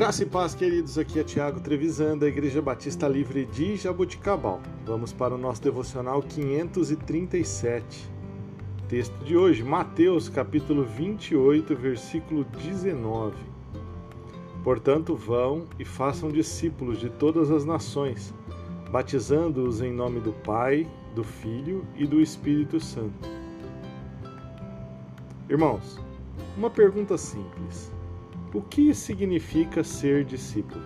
Graça e paz, queridos. Aqui é Tiago Trevisan, da Igreja Batista Livre de Jaboticabal. Vamos para o nosso devocional 537. Texto de hoje, Mateus, capítulo 28, versículo 19. Portanto, vão e façam discípulos de todas as nações, batizando-os em nome do Pai, do Filho e do Espírito Santo. Irmãos, uma pergunta simples. O que significa ser discípulo?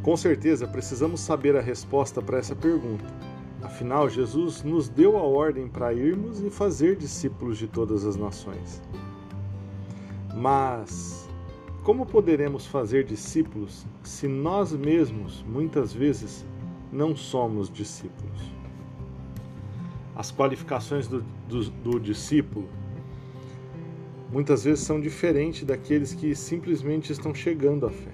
Com certeza precisamos saber a resposta para essa pergunta. Afinal, Jesus nos deu a ordem para irmos e fazer discípulos de todas as nações. Mas como poderemos fazer discípulos se nós mesmos, muitas vezes, não somos discípulos? As qualificações do, do, do discípulo muitas vezes são diferentes daqueles que simplesmente estão chegando à fé.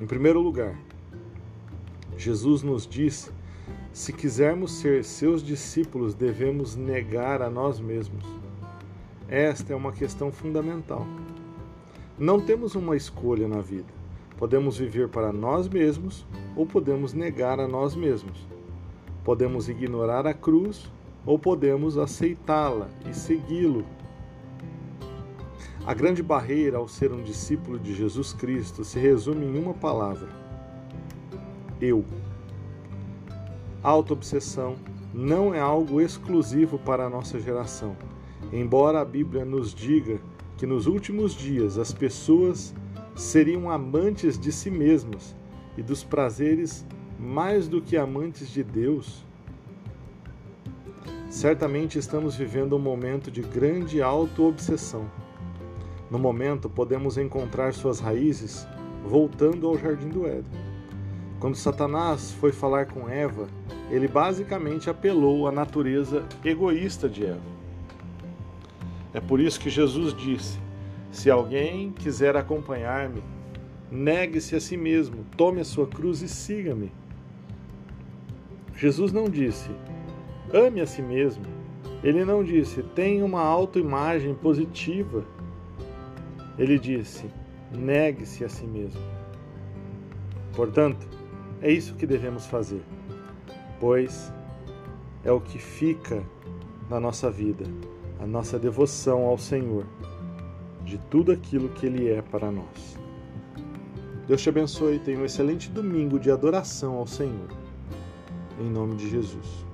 Em primeiro lugar, Jesus nos diz: se quisermos ser seus discípulos, devemos negar a nós mesmos. Esta é uma questão fundamental. Não temos uma escolha na vida. Podemos viver para nós mesmos ou podemos negar a nós mesmos. Podemos ignorar a cruz ou podemos aceitá-la e segui-lo. A grande barreira ao ser um discípulo de Jesus Cristo se resume em uma palavra: eu. Autoobsessão não é algo exclusivo para a nossa geração, embora a Bíblia nos diga que nos últimos dias as pessoas seriam amantes de si mesmas e dos prazeres mais do que amantes de Deus. Certamente estamos vivendo um momento de grande auto-obsessão. No momento, podemos encontrar suas raízes voltando ao jardim do Éden. Quando Satanás foi falar com Eva, ele basicamente apelou à natureza egoísta de Eva. É por isso que Jesus disse: Se alguém quiser acompanhar-me, negue-se a si mesmo, tome a sua cruz e siga-me. Jesus não disse: Ame a si mesmo. Ele não disse, tenha uma autoimagem positiva. Ele disse, negue-se a si mesmo. Portanto, é isso que devemos fazer, pois é o que fica na nossa vida, a nossa devoção ao Senhor, de tudo aquilo que Ele é para nós. Deus te abençoe e tenha um excelente domingo de adoração ao Senhor. Em nome de Jesus.